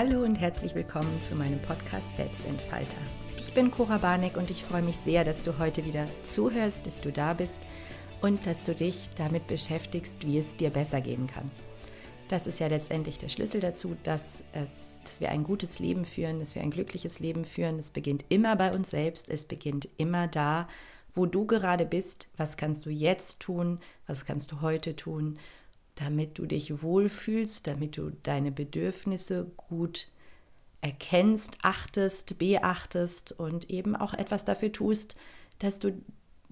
Hallo und herzlich willkommen zu meinem Podcast Selbstentfalter. Ich bin Cora Barneck und ich freue mich sehr, dass du heute wieder zuhörst, dass du da bist und dass du dich damit beschäftigst, wie es dir besser gehen kann. Das ist ja letztendlich der Schlüssel dazu, dass, es, dass wir ein gutes Leben führen, dass wir ein glückliches Leben führen. Es beginnt immer bei uns selbst, es beginnt immer da, wo du gerade bist. Was kannst du jetzt tun? Was kannst du heute tun? Damit du dich wohlfühlst, damit du deine Bedürfnisse gut erkennst, achtest, beachtest und eben auch etwas dafür tust, dass du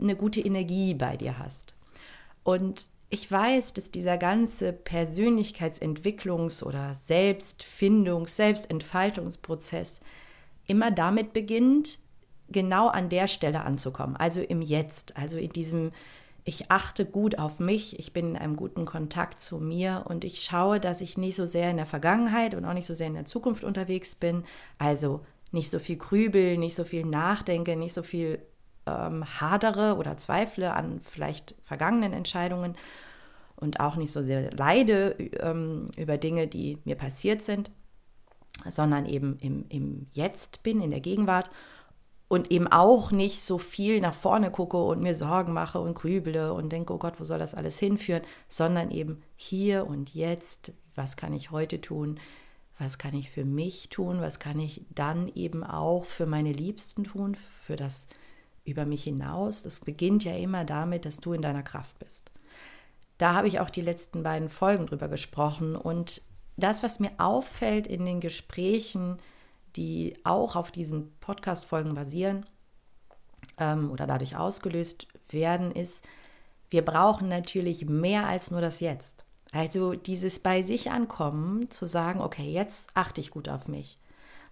eine gute Energie bei dir hast. Und ich weiß, dass dieser ganze Persönlichkeitsentwicklungs- oder Selbstfindungs-, Selbstentfaltungsprozess immer damit beginnt, genau an der Stelle anzukommen, also im Jetzt, also in diesem ich achte gut auf mich, ich bin in einem guten Kontakt zu mir und ich schaue, dass ich nicht so sehr in der Vergangenheit und auch nicht so sehr in der Zukunft unterwegs bin. Also nicht so viel grübel, nicht so viel nachdenke, nicht so viel ähm, hadere oder zweifle an vielleicht vergangenen Entscheidungen und auch nicht so sehr leide ähm, über Dinge, die mir passiert sind, sondern eben im, im Jetzt bin, in der Gegenwart und eben auch nicht so viel nach vorne gucke und mir Sorgen mache und grüble und denke, oh Gott, wo soll das alles hinführen, sondern eben hier und jetzt, was kann ich heute tun, was kann ich für mich tun, was kann ich dann eben auch für meine Liebsten tun, für das über mich hinaus. Das beginnt ja immer damit, dass du in deiner Kraft bist. Da habe ich auch die letzten beiden Folgen drüber gesprochen und das, was mir auffällt in den Gesprächen, die auch auf diesen Podcast-Folgen basieren ähm, oder dadurch ausgelöst werden, ist, wir brauchen natürlich mehr als nur das Jetzt. Also dieses bei sich ankommen, zu sagen, okay, jetzt achte ich gut auf mich.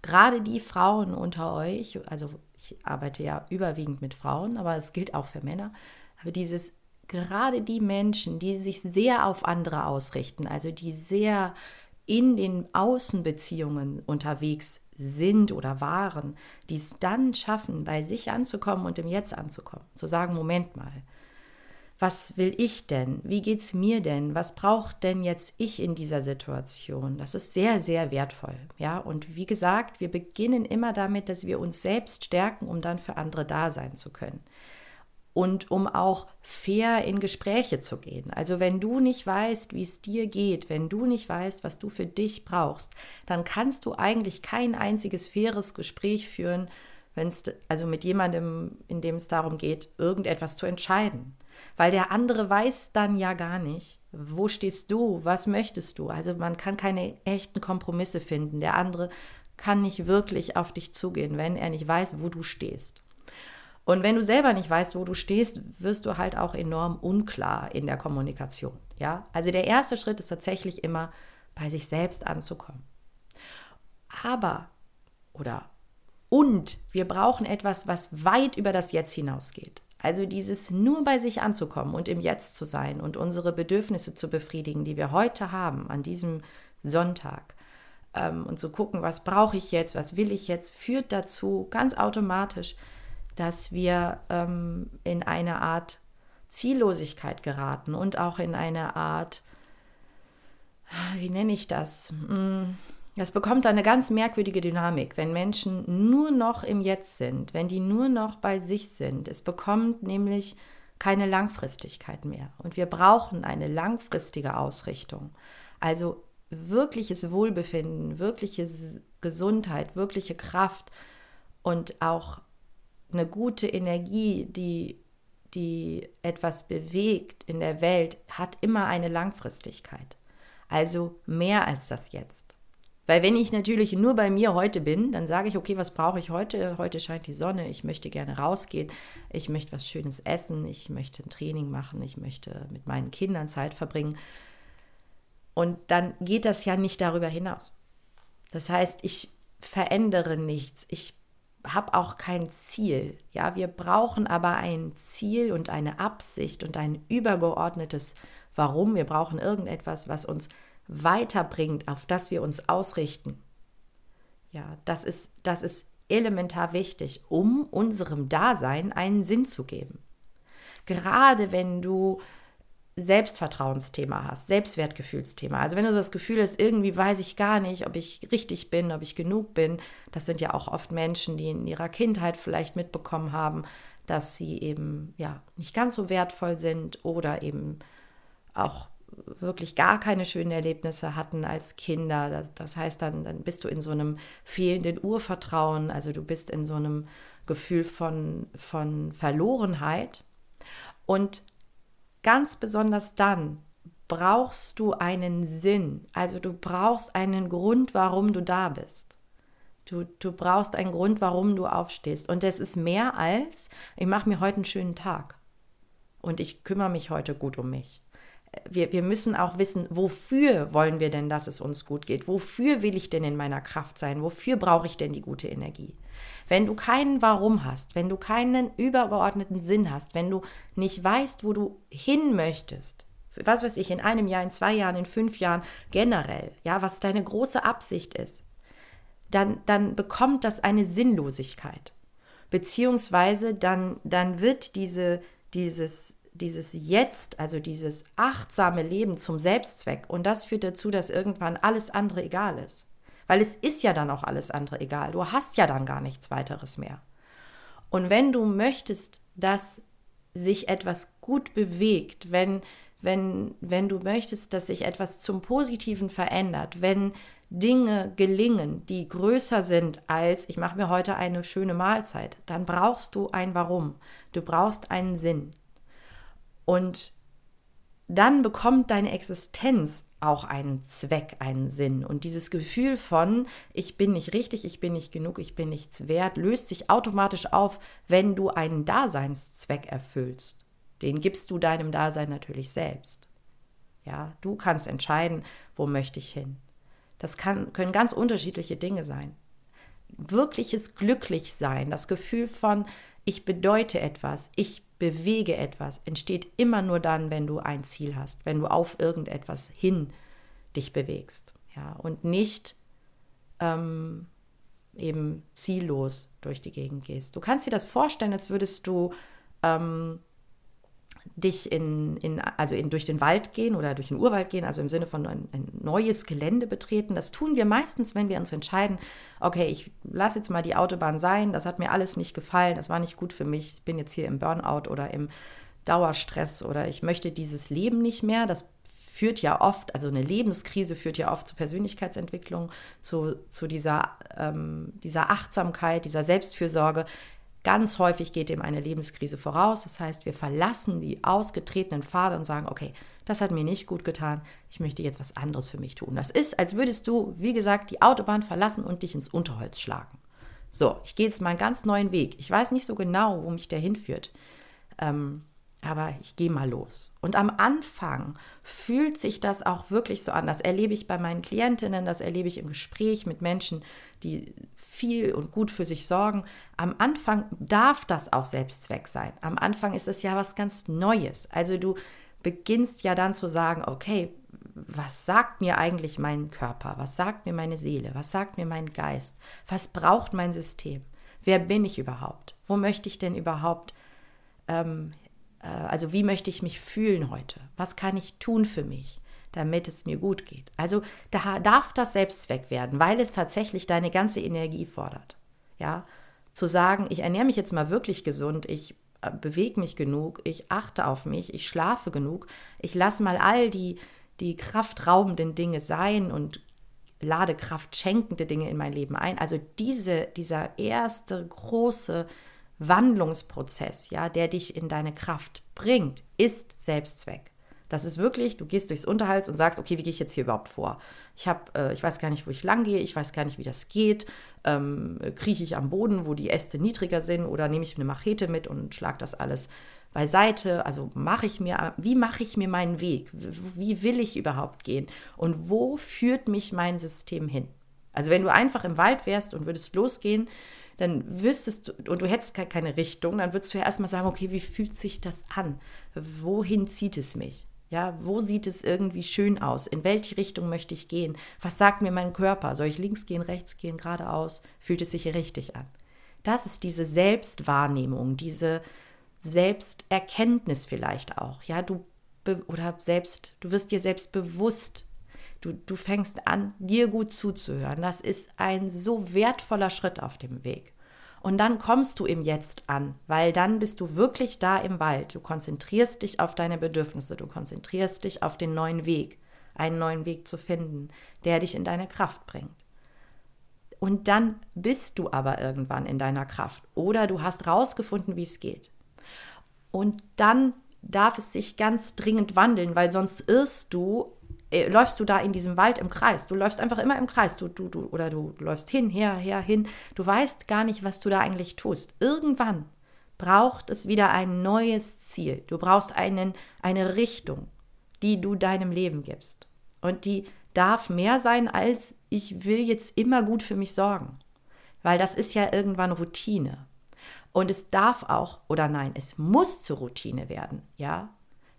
Gerade die Frauen unter euch, also ich arbeite ja überwiegend mit Frauen, aber es gilt auch für Männer, aber dieses gerade die Menschen, die sich sehr auf andere ausrichten, also die sehr in den Außenbeziehungen unterwegs sind oder waren, die es dann schaffen, bei sich anzukommen und im Jetzt anzukommen. Zu sagen, Moment mal, was will ich denn? Wie geht es mir denn? Was braucht denn jetzt ich in dieser Situation? Das ist sehr, sehr wertvoll. Ja, und wie gesagt, wir beginnen immer damit, dass wir uns selbst stärken, um dann für andere da sein zu können und um auch fair in Gespräche zu gehen. Also wenn du nicht weißt, wie es dir geht, wenn du nicht weißt, was du für dich brauchst, dann kannst du eigentlich kein einziges faires Gespräch führen, wenn es also mit jemandem, in dem es darum geht, irgendetwas zu entscheiden. Weil der andere weiß dann ja gar nicht, wo stehst du, was möchtest du. Also man kann keine echten Kompromisse finden. Der andere kann nicht wirklich auf dich zugehen, wenn er nicht weiß, wo du stehst. Und wenn du selber nicht weißt, wo du stehst, wirst du halt auch enorm unklar in der Kommunikation. Ja, also der erste Schritt ist tatsächlich immer, bei sich selbst anzukommen. Aber, oder, und wir brauchen etwas, was weit über das Jetzt hinausgeht. Also dieses nur bei sich anzukommen und im Jetzt zu sein und unsere Bedürfnisse zu befriedigen, die wir heute haben, an diesem Sonntag. Ähm, und zu gucken, was brauche ich jetzt, was will ich jetzt, führt dazu ganz automatisch, dass wir ähm, in eine Art Ziellosigkeit geraten und auch in eine Art, wie nenne ich das? Hm, das bekommt eine ganz merkwürdige Dynamik, wenn Menschen nur noch im Jetzt sind, wenn die nur noch bei sich sind. Es bekommt nämlich keine Langfristigkeit mehr. Und wir brauchen eine langfristige Ausrichtung. Also wirkliches Wohlbefinden, wirkliche Gesundheit, wirkliche Kraft und auch eine gute Energie, die, die etwas bewegt in der Welt, hat immer eine Langfristigkeit. Also mehr als das Jetzt. Weil wenn ich natürlich nur bei mir heute bin, dann sage ich, okay, was brauche ich heute? Heute scheint die Sonne, ich möchte gerne rausgehen, ich möchte was Schönes essen, ich möchte ein Training machen, ich möchte mit meinen Kindern Zeit verbringen. Und dann geht das ja nicht darüber hinaus. Das heißt, ich verändere nichts, ich habe auch kein Ziel. Ja, wir brauchen aber ein Ziel und eine Absicht und ein übergeordnetes Warum. Wir brauchen irgendetwas, was uns weiterbringt, auf das wir uns ausrichten. Ja, das ist, das ist elementar wichtig, um unserem Dasein einen Sinn zu geben. Gerade wenn du Selbstvertrauensthema hast, Selbstwertgefühlsthema. Also wenn du das Gefühl hast, irgendwie weiß ich gar nicht, ob ich richtig bin, ob ich genug bin, das sind ja auch oft Menschen, die in ihrer Kindheit vielleicht mitbekommen haben, dass sie eben ja nicht ganz so wertvoll sind oder eben auch wirklich gar keine schönen Erlebnisse hatten als Kinder. Das, das heißt, dann, dann bist du in so einem fehlenden Urvertrauen, also du bist in so einem Gefühl von, von Verlorenheit. Und Ganz besonders dann brauchst du einen Sinn. Also du brauchst einen Grund, warum du da bist. Du, du brauchst einen Grund, warum du aufstehst. Und es ist mehr als, ich mache mir heute einen schönen Tag. Und ich kümmere mich heute gut um mich. Wir, wir müssen auch wissen, wofür wollen wir denn, dass es uns gut geht? Wofür will ich denn in meiner Kraft sein? Wofür brauche ich denn die gute Energie? Wenn du keinen Warum hast, wenn du keinen übergeordneten Sinn hast, wenn du nicht weißt, wo du hin möchtest, was weiß ich, in einem Jahr, in zwei Jahren, in fünf Jahren, generell, ja, was deine große Absicht ist, dann, dann bekommt das eine Sinnlosigkeit. Beziehungsweise dann, dann wird diese, dieses, dieses Jetzt, also dieses achtsame Leben zum Selbstzweck. Und das führt dazu, dass irgendwann alles andere egal ist. Weil es ist ja dann auch alles andere egal. Du hast ja dann gar nichts weiteres mehr. Und wenn du möchtest, dass sich etwas gut bewegt, wenn, wenn, wenn du möchtest, dass sich etwas zum Positiven verändert, wenn Dinge gelingen, die größer sind als ich mache mir heute eine schöne Mahlzeit, dann brauchst du ein Warum. Du brauchst einen Sinn. Und dann bekommt deine Existenz auch einen Zweck, einen Sinn. Und dieses Gefühl von, ich bin nicht richtig, ich bin nicht genug, ich bin nichts wert, löst sich automatisch auf, wenn du einen Daseinszweck erfüllst. Den gibst du deinem Dasein natürlich selbst. Ja, du kannst entscheiden, wo möchte ich hin. Das kann, können ganz unterschiedliche Dinge sein. Wirkliches Glücklichsein, das Gefühl von, ich bedeute etwas, ich bewege etwas, entsteht immer nur dann, wenn du ein Ziel hast, wenn du auf irgendetwas hin dich bewegst. Ja, und nicht ähm, eben ziellos durch die Gegend gehst. Du kannst dir das vorstellen, als würdest du ähm, dich in, in, also in, durch den Wald gehen oder durch den Urwald gehen, also im Sinne von ein, ein, neues Gelände betreten. Das tun wir meistens, wenn wir uns entscheiden, okay, ich lasse jetzt mal die Autobahn sein, das hat mir alles nicht gefallen, das war nicht gut für mich, ich bin jetzt hier im Burnout oder im Dauerstress oder ich möchte dieses Leben nicht mehr. Das führt ja oft, also eine Lebenskrise führt ja oft zu Persönlichkeitsentwicklung, zu, zu dieser, ähm, dieser Achtsamkeit, dieser Selbstfürsorge. Ganz häufig geht dem eine Lebenskrise voraus. Das heißt, wir verlassen die ausgetretenen Pfade und sagen, okay, das hat mir nicht gut getan, ich möchte jetzt was anderes für mich tun. Das ist, als würdest du, wie gesagt, die Autobahn verlassen und dich ins Unterholz schlagen. So, ich gehe jetzt mal einen ganz neuen Weg. Ich weiß nicht so genau, wo mich der hinführt. Ähm, aber ich gehe mal los. Und am Anfang fühlt sich das auch wirklich so an. Das erlebe ich bei meinen Klientinnen, das erlebe ich im Gespräch mit Menschen, die viel und gut für sich sorgen. Am Anfang darf das auch Selbstzweck sein. Am Anfang ist es ja was ganz Neues. Also du beginnst ja dann zu sagen, okay, was sagt mir eigentlich mein Körper? Was sagt mir meine Seele? Was sagt mir mein Geist? Was braucht mein System? Wer bin ich überhaupt? Wo möchte ich denn überhaupt ähm, äh, also wie möchte ich mich fühlen heute? Was kann ich tun für mich, damit es mir gut geht? Also da darf das Selbstzweck werden, weil es tatsächlich deine ganze Energie fordert. Ja, zu sagen, ich ernähre mich jetzt mal wirklich gesund, ich äh, bewege mich genug, ich achte auf mich, ich schlafe genug, ich lasse mal all die, die kraftraubenden Dinge sein und lade kraftschenkende Dinge in mein Leben ein. Also diese, dieser erste große Wandlungsprozess, ja, der dich in deine Kraft bringt, ist Selbstzweck. Das ist wirklich, du gehst durchs Unterhals und sagst, okay, wie gehe ich jetzt hier überhaupt vor? Ich habe, äh, ich weiß gar nicht, wo ich lang gehe, ich weiß gar nicht, wie das geht. Ähm, krieche ich am Boden, wo die Äste niedriger sind, oder nehme ich eine Machete mit und schlage das alles beiseite? Also mache ich mir, wie mache ich mir meinen Weg? Wie will ich überhaupt gehen? Und wo führt mich mein System hin? Also wenn du einfach im Wald wärst und würdest losgehen, dann wüsstest du, und du hättest keine Richtung, dann würdest du ja erstmal sagen, okay, wie fühlt sich das an? Wohin zieht es mich? Ja, wo sieht es irgendwie schön aus? In welche Richtung möchte ich gehen? Was sagt mir mein Körper? Soll ich links gehen, rechts gehen, geradeaus? Fühlt es sich richtig an? Das ist diese Selbstwahrnehmung, diese Selbsterkenntnis vielleicht auch. Ja, du oder selbst, du wirst dir selbst bewusst. Du, du fängst an, dir gut zuzuhören. Das ist ein so wertvoller Schritt auf dem Weg. Und dann kommst du im Jetzt an, weil dann bist du wirklich da im Wald. Du konzentrierst dich auf deine Bedürfnisse, du konzentrierst dich auf den neuen Weg, einen neuen Weg zu finden, der dich in deine Kraft bringt. Und dann bist du aber irgendwann in deiner Kraft oder du hast rausgefunden, wie es geht. Und dann darf es sich ganz dringend wandeln, weil sonst irrst du äh, läufst du da in diesem Wald im Kreis. Du läufst einfach immer im Kreis. Du, du, du, oder du läufst hin, her, her, hin. Du weißt gar nicht, was du da eigentlich tust. Irgendwann braucht es wieder ein neues Ziel. Du brauchst einen, eine Richtung, die du deinem Leben gibst. Und die darf mehr sein als ich will jetzt immer gut für mich sorgen. Weil das ist ja irgendwann Routine. Und es darf auch, oder nein, es muss zur Routine werden, ja.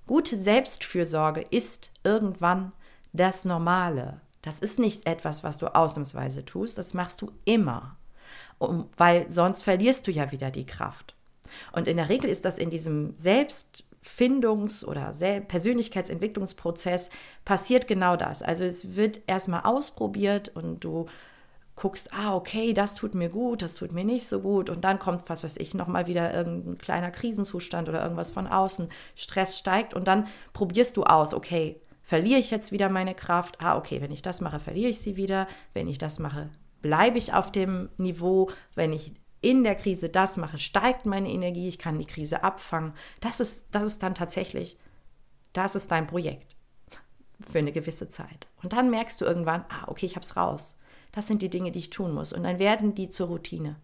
Gute Selbstfürsorge ist irgendwann das Normale. Das ist nicht etwas, was du ausnahmsweise tust, das machst du immer, um, weil sonst verlierst du ja wieder die Kraft. Und in der Regel ist das in diesem Selbstfindungs- oder Persönlichkeitsentwicklungsprozess passiert genau das. Also es wird erstmal ausprobiert und du guckst, ah, okay, das tut mir gut, das tut mir nicht so gut. Und dann kommt, was weiß ich, nochmal wieder irgendein kleiner Krisenzustand oder irgendwas von außen. Stress steigt und dann probierst du aus, okay, verliere ich jetzt wieder meine Kraft? Ah, okay, wenn ich das mache, verliere ich sie wieder. Wenn ich das mache, bleibe ich auf dem Niveau. Wenn ich in der Krise das mache, steigt meine Energie, ich kann die Krise abfangen. Das ist, das ist dann tatsächlich, das ist dein Projekt für eine gewisse Zeit. Und dann merkst du irgendwann, ah, okay, ich habe es raus. Das sind die Dinge, die ich tun muss. Und dann werden die zur Routine.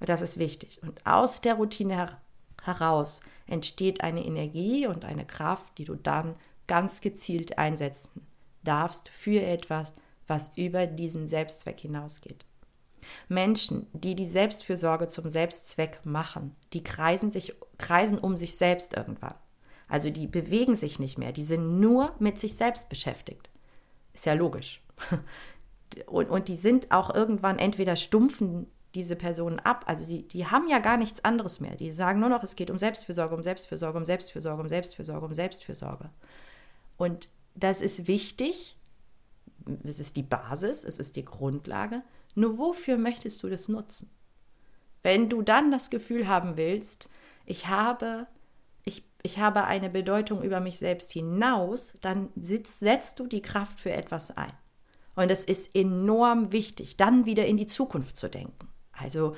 Und das ist wichtig. Und aus der Routine her heraus entsteht eine Energie und eine Kraft, die du dann ganz gezielt einsetzen darfst für etwas, was über diesen Selbstzweck hinausgeht. Menschen, die die Selbstfürsorge zum Selbstzweck machen, die kreisen, sich, kreisen um sich selbst irgendwann. Also die bewegen sich nicht mehr, die sind nur mit sich selbst beschäftigt. Ist ja logisch. Und, und die sind auch irgendwann entweder stumpfen diese Personen ab. Also die, die haben ja gar nichts anderes mehr. Die sagen nur noch, es geht um Selbstfürsorge, um Selbstfürsorge, um Selbstfürsorge, um Selbstfürsorge, um Selbstfürsorge. Und das ist wichtig, es ist die Basis, es ist die Grundlage. Nur wofür möchtest du das nutzen? Wenn du dann das Gefühl haben willst, ich habe, ich, ich habe eine Bedeutung über mich selbst hinaus, dann sitz, setzt du die Kraft für etwas ein. Und es ist enorm wichtig, dann wieder in die Zukunft zu denken. Also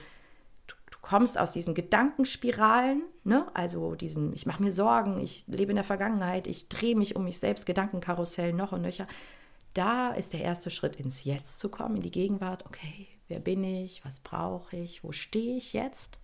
kommst aus diesen Gedankenspiralen, ne? also diesen, ich mache mir Sorgen, ich lebe in der Vergangenheit, ich drehe mich um mich selbst, Gedankenkarussell noch und nöcher. Da ist der erste Schritt, ins Jetzt zu kommen, in die Gegenwart. Okay, wer bin ich? Was brauche ich? Wo stehe ich jetzt?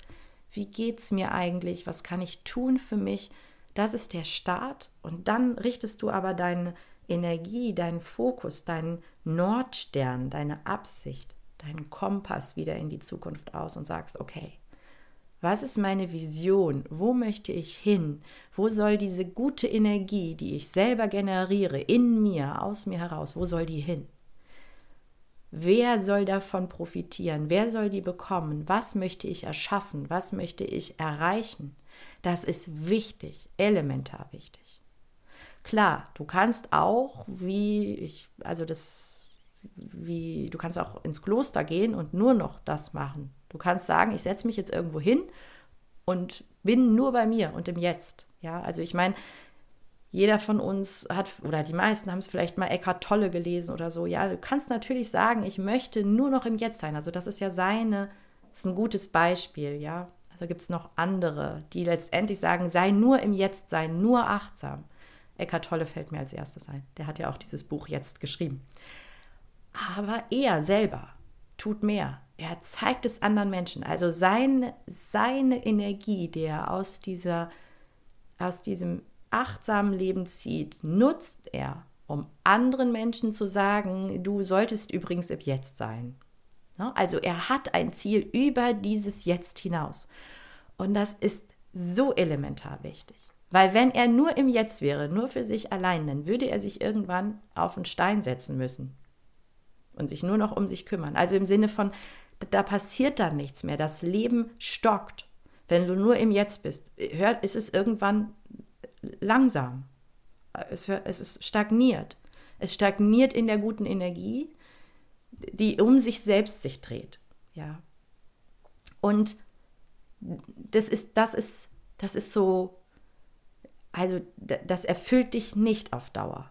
Wie geht es mir eigentlich? Was kann ich tun für mich? Das ist der Start. Und dann richtest du aber deine Energie, deinen Fokus, deinen Nordstern, deine Absicht, deinen Kompass wieder in die Zukunft aus und sagst, okay, was ist meine Vision? Wo möchte ich hin? Wo soll diese gute Energie, die ich selber generiere, in mir, aus mir heraus, wo soll die hin? Wer soll davon profitieren? Wer soll die bekommen? Was möchte ich erschaffen? Was möchte ich erreichen? Das ist wichtig, elementar wichtig. Klar, du kannst auch, wie ich, also das, wie, du kannst auch ins Kloster gehen und nur noch das machen, Du kannst sagen, ich setze mich jetzt irgendwo hin und bin nur bei mir und im Jetzt. Ja, also ich meine, jeder von uns hat, oder die meisten haben es vielleicht mal Eckhart Tolle gelesen oder so. Ja, du kannst natürlich sagen, ich möchte nur noch im Jetzt sein. Also das ist ja seine, ist ein gutes Beispiel, ja. Also gibt es noch andere, die letztendlich sagen, sei nur im Jetzt sein, nur achtsam. Eckhart Tolle fällt mir als erstes ein. Der hat ja auch dieses Buch jetzt geschrieben. Aber er selber tut mehr er zeigt es anderen Menschen. Also sein, seine Energie, die er aus, dieser, aus diesem achtsamen Leben zieht, nutzt er, um anderen Menschen zu sagen, du solltest übrigens im Jetzt sein. Also er hat ein Ziel über dieses Jetzt hinaus. Und das ist so elementar wichtig. Weil wenn er nur im Jetzt wäre, nur für sich allein, dann würde er sich irgendwann auf einen Stein setzen müssen und sich nur noch um sich kümmern. Also im Sinne von, da passiert dann nichts mehr. Das Leben stockt. Wenn du nur im Jetzt bist, hört, ist es irgendwann langsam. es, es ist stagniert. Es stagniert in der guten Energie, die um sich selbst sich dreht. Ja. Und das ist, das ist, das ist so, also das erfüllt dich nicht auf Dauer.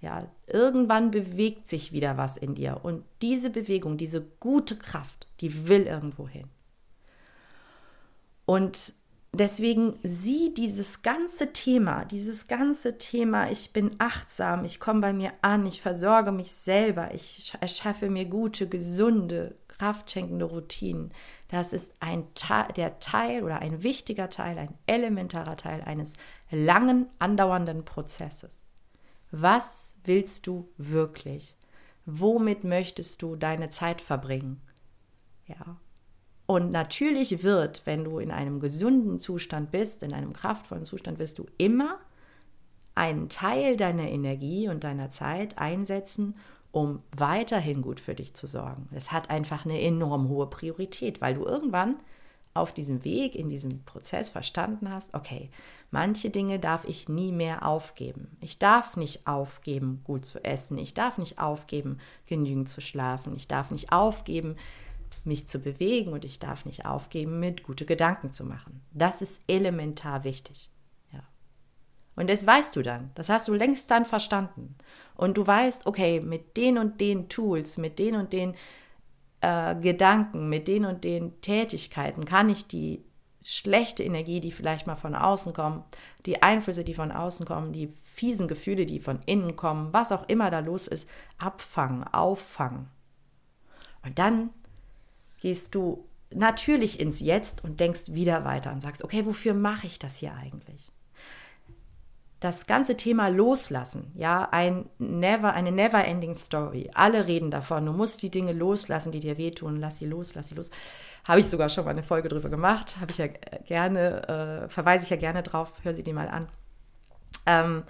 Ja, irgendwann bewegt sich wieder was in dir und diese Bewegung, diese gute Kraft, die will irgendwo hin. Und deswegen sieh dieses ganze Thema, dieses ganze Thema, ich bin achtsam, ich komme bei mir an, ich versorge mich selber, ich erschaffe mir gute, gesunde, kraftschenkende Routinen. Das ist ein der Teil oder ein wichtiger Teil, ein elementarer Teil eines langen, andauernden Prozesses. Was willst du wirklich? Womit möchtest du deine Zeit verbringen? Ja. Und natürlich wird, wenn du in einem gesunden Zustand bist, in einem kraftvollen Zustand, wirst du immer einen Teil deiner Energie und deiner Zeit einsetzen, um weiterhin gut für dich zu sorgen. Es hat einfach eine enorm hohe Priorität, weil du irgendwann auf diesem Weg, in diesem Prozess verstanden hast, okay, manche Dinge darf ich nie mehr aufgeben. Ich darf nicht aufgeben, gut zu essen. Ich darf nicht aufgeben, genügend zu schlafen. Ich darf nicht aufgeben, mich zu bewegen und ich darf nicht aufgeben, mit gute Gedanken zu machen. Das ist elementar wichtig. Ja. Und das weißt du dann. Das hast du längst dann verstanden. Und du weißt, okay, mit den und den Tools, mit den und den äh, Gedanken, mit den und den Tätigkeiten kann ich die schlechte Energie, die vielleicht mal von außen kommt, die Einflüsse, die von außen kommen, die fiesen Gefühle, die von innen kommen, was auch immer da los ist, abfangen, auffangen. Und dann gehst du natürlich ins Jetzt und denkst wieder weiter und sagst, okay, wofür mache ich das hier eigentlich? das ganze Thema Loslassen, ja, ein never, eine never-ending Story. Alle reden davon. Du musst die Dinge loslassen, die dir wehtun. Lass sie los, lass sie los. Habe ich sogar schon mal eine Folge drüber gemacht. Habe ich ja gerne, äh, verweise ich ja gerne drauf. Hör sie dir mal an. Ähm,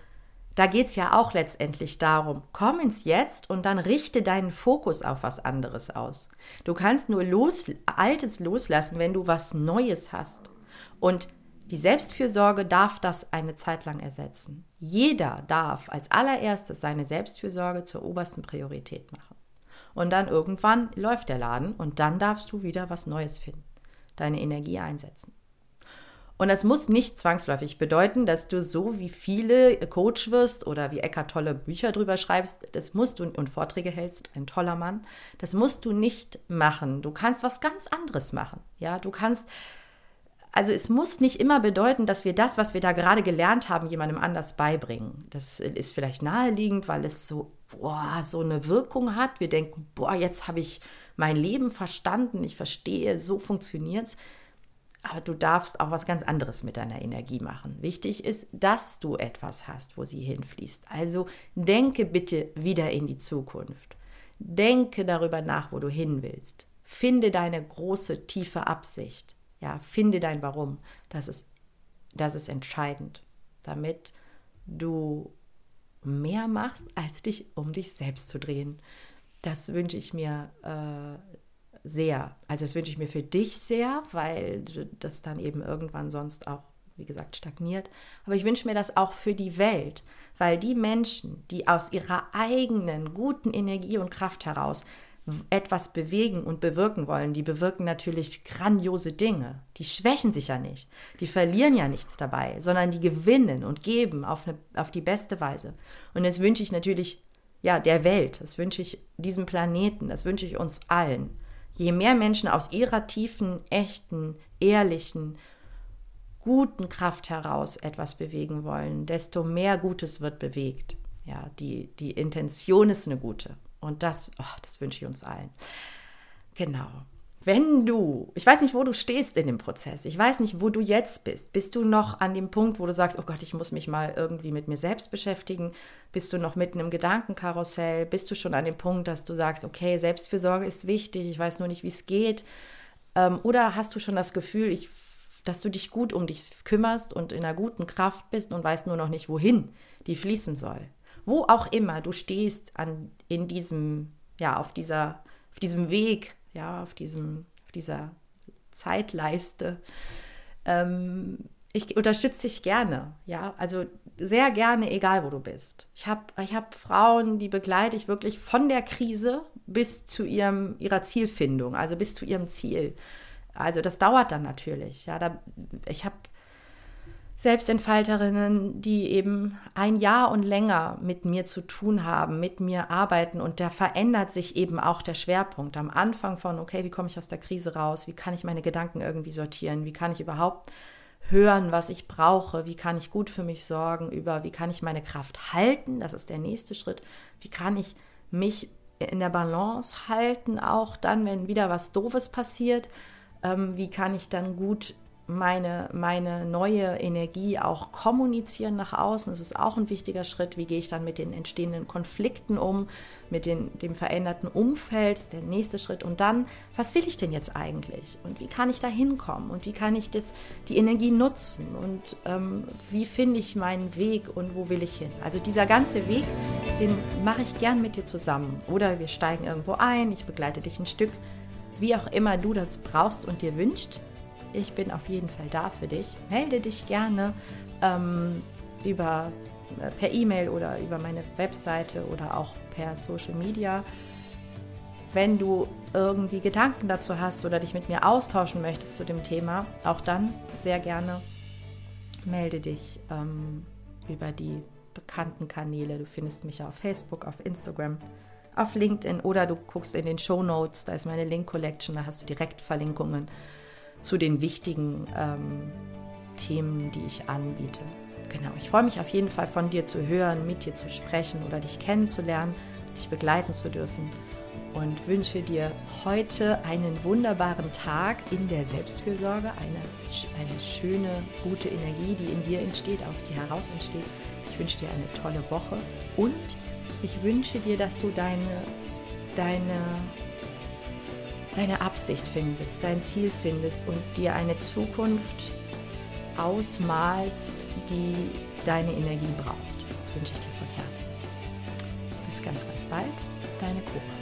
da geht es ja auch letztendlich darum, komm ins Jetzt und dann richte deinen Fokus auf was anderes aus. Du kannst nur los, Altes loslassen, wenn du was Neues hast. Und die Selbstfürsorge darf das eine Zeit lang ersetzen. Jeder darf als allererstes seine Selbstfürsorge zur obersten Priorität machen. Und dann irgendwann läuft der Laden und dann darfst du wieder was Neues finden, deine Energie einsetzen. Und das muss nicht zwangsläufig bedeuten, dass du so wie viele Coach wirst oder wie Eckart tolle Bücher drüber schreibst. Das musst du und Vorträge hältst, ein toller Mann. Das musst du nicht machen. Du kannst was ganz anderes machen. Ja, du kannst also es muss nicht immer bedeuten, dass wir das, was wir da gerade gelernt haben, jemandem anders beibringen. Das ist vielleicht naheliegend, weil es so, boah, so eine Wirkung hat. Wir denken, boah, jetzt habe ich mein Leben verstanden, ich verstehe, so funktioniert es. Aber du darfst auch was ganz anderes mit deiner Energie machen. Wichtig ist, dass du etwas hast, wo sie hinfließt. Also denke bitte wieder in die Zukunft. Denke darüber nach, wo du hin willst. Finde deine große, tiefe Absicht. Ja, finde dein Warum. Das ist, das ist entscheidend, damit du mehr machst, als dich um dich selbst zu drehen. Das wünsche ich mir äh, sehr. Also das wünsche ich mir für dich sehr, weil das dann eben irgendwann sonst auch, wie gesagt, stagniert. Aber ich wünsche mir das auch für die Welt, weil die Menschen, die aus ihrer eigenen guten Energie und Kraft heraus etwas bewegen und bewirken wollen, die bewirken natürlich grandiose Dinge. Die schwächen sich ja nicht. Die verlieren ja nichts dabei, sondern die gewinnen und geben auf, eine, auf die beste Weise. Und das wünsche ich natürlich ja, der Welt, das wünsche ich diesem Planeten, das wünsche ich uns allen. Je mehr Menschen aus ihrer tiefen, echten, ehrlichen, guten Kraft heraus etwas bewegen wollen, desto mehr Gutes wird bewegt. Ja, die, die Intention ist eine gute. Und das, oh, das wünsche ich uns allen. Genau. Wenn du, ich weiß nicht, wo du stehst in dem Prozess, ich weiß nicht, wo du jetzt bist. Bist du noch an dem Punkt, wo du sagst, oh Gott, ich muss mich mal irgendwie mit mir selbst beschäftigen? Bist du noch mitten im Gedankenkarussell? Bist du schon an dem Punkt, dass du sagst, okay, Selbstfürsorge ist wichtig, ich weiß nur nicht, wie es geht? Ähm, oder hast du schon das Gefühl, ich, dass du dich gut um dich kümmerst und in einer guten Kraft bist und weißt nur noch nicht, wohin die fließen soll? wo auch immer du stehst an, in diesem, ja, auf dieser, auf diesem Weg, ja, auf diesem, auf dieser Zeitleiste. Ähm, ich unterstütze dich gerne, ja. Also sehr gerne, egal wo du bist. Ich habe ich hab Frauen, die begleite ich wirklich von der Krise bis zu ihrem, ihrer Zielfindung, also bis zu ihrem Ziel. Also das dauert dann natürlich. Ja, da, ich habe Selbstentfalterinnen, die eben ein Jahr und länger mit mir zu tun haben, mit mir arbeiten. Und da verändert sich eben auch der Schwerpunkt. Am Anfang von, okay, wie komme ich aus der Krise raus, wie kann ich meine Gedanken irgendwie sortieren, wie kann ich überhaupt hören, was ich brauche, wie kann ich gut für mich sorgen, über wie kann ich meine Kraft halten, das ist der nächste Schritt, wie kann ich mich in der Balance halten, auch dann, wenn wieder was Doofes passiert, ähm, wie kann ich dann gut meine, meine neue Energie auch kommunizieren nach außen. Das ist auch ein wichtiger Schritt. Wie gehe ich dann mit den entstehenden Konflikten um, mit den, dem veränderten Umfeld? Das ist der nächste Schritt. Und dann, was will ich denn jetzt eigentlich? Und wie kann ich da hinkommen? Und wie kann ich das, die Energie nutzen? Und ähm, wie finde ich meinen Weg und wo will ich hin? Also dieser ganze Weg, den mache ich gern mit dir zusammen. Oder wir steigen irgendwo ein, ich begleite dich ein Stück. Wie auch immer du das brauchst und dir wünscht, ich bin auf jeden Fall da für dich. Melde dich gerne ähm, über, äh, per E-Mail oder über meine Webseite oder auch per Social Media. Wenn du irgendwie Gedanken dazu hast oder dich mit mir austauschen möchtest zu dem Thema, auch dann sehr gerne melde dich ähm, über die bekannten Kanäle. Du findest mich auf Facebook, auf Instagram, auf LinkedIn oder du guckst in den Show Notes, da ist meine Link Collection, da hast du direkt Verlinkungen zu den wichtigen ähm, Themen, die ich anbiete. Genau, ich freue mich auf jeden Fall von dir zu hören, mit dir zu sprechen oder dich kennenzulernen, dich begleiten zu dürfen und wünsche dir heute einen wunderbaren Tag in der Selbstfürsorge, eine, eine schöne, gute Energie, die in dir entsteht, aus dir heraus entsteht. Ich wünsche dir eine tolle Woche und ich wünsche dir, dass du deine, deine deine Absicht findest, dein Ziel findest und dir eine Zukunft ausmalst, die deine Energie braucht. Das wünsche ich dir von Herzen. Bis ganz, ganz bald, deine Cora.